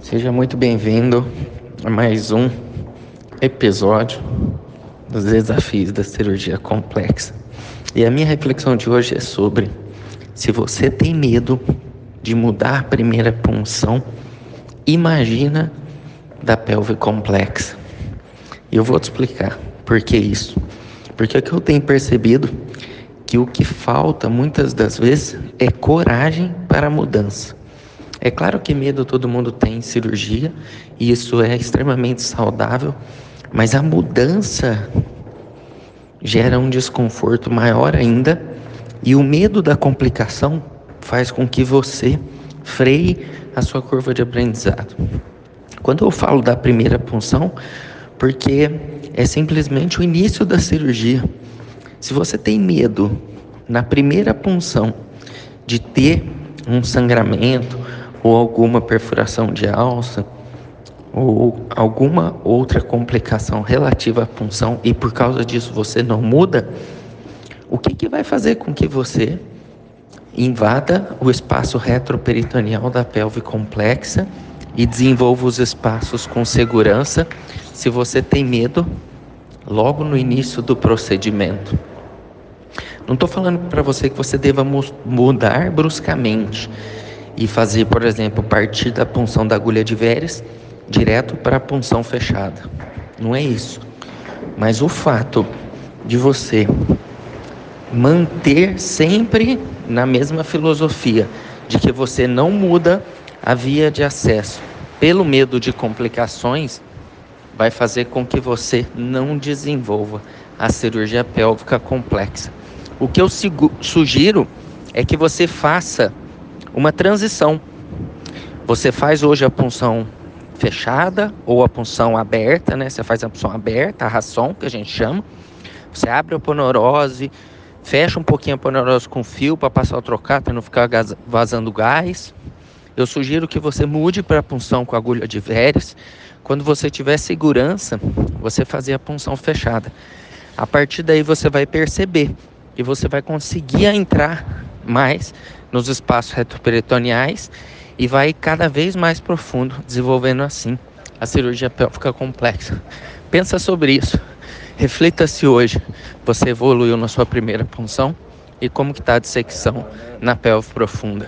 Seja muito bem-vindo a mais um episódio dos desafios da cirurgia complexa. E a minha reflexão de hoje é sobre se você tem medo de mudar a primeira punção, imagina da pelve complexa. E eu vou te explicar por que isso. Porque o que eu tenho percebido que o que falta muitas das vezes é coragem para a mudança. É claro que medo todo mundo tem em cirurgia, e isso é extremamente saudável, mas a mudança gera um desconforto maior ainda, e o medo da complicação faz com que você freie a sua curva de aprendizado. Quando eu falo da primeira punção, porque é simplesmente o início da cirurgia. Se você tem medo na primeira punção de ter um sangramento ou alguma perfuração de alça ou alguma outra complicação relativa à punção e por causa disso você não muda, o que, que vai fazer com que você invada o espaço retroperitoneal da pelve complexa e desenvolva os espaços com segurança se você tem medo logo no início do procedimento. Não estou falando para você que você deva mudar bruscamente e fazer, por exemplo, partir da punção da agulha de Veres direto para a punção fechada. Não é isso. Mas o fato de você manter sempre na mesma filosofia de que você não muda a via de acesso pelo medo de complicações vai fazer com que você não desenvolva a cirurgia pélvica complexa. O que eu sugiro é que você faça uma transição. Você faz hoje a punção fechada ou a punção aberta, né? Você faz a punção aberta, a ração, que a gente chama. Você abre a ponorose, fecha um pouquinho a ponorose com fio para passar o trocar, para não ficar vazando gás. Eu sugiro que você mude para a punção com agulha de Veres. Quando você tiver segurança, você fazer a punção fechada. A partir daí você vai perceber e você vai conseguir entrar mais nos espaços retroperitoneais e vai cada vez mais profundo, desenvolvendo assim a cirurgia pélvica complexa. Pensa sobre isso. Reflita se hoje você evoluiu na sua primeira punção e como que está a dissecção na pelve profunda.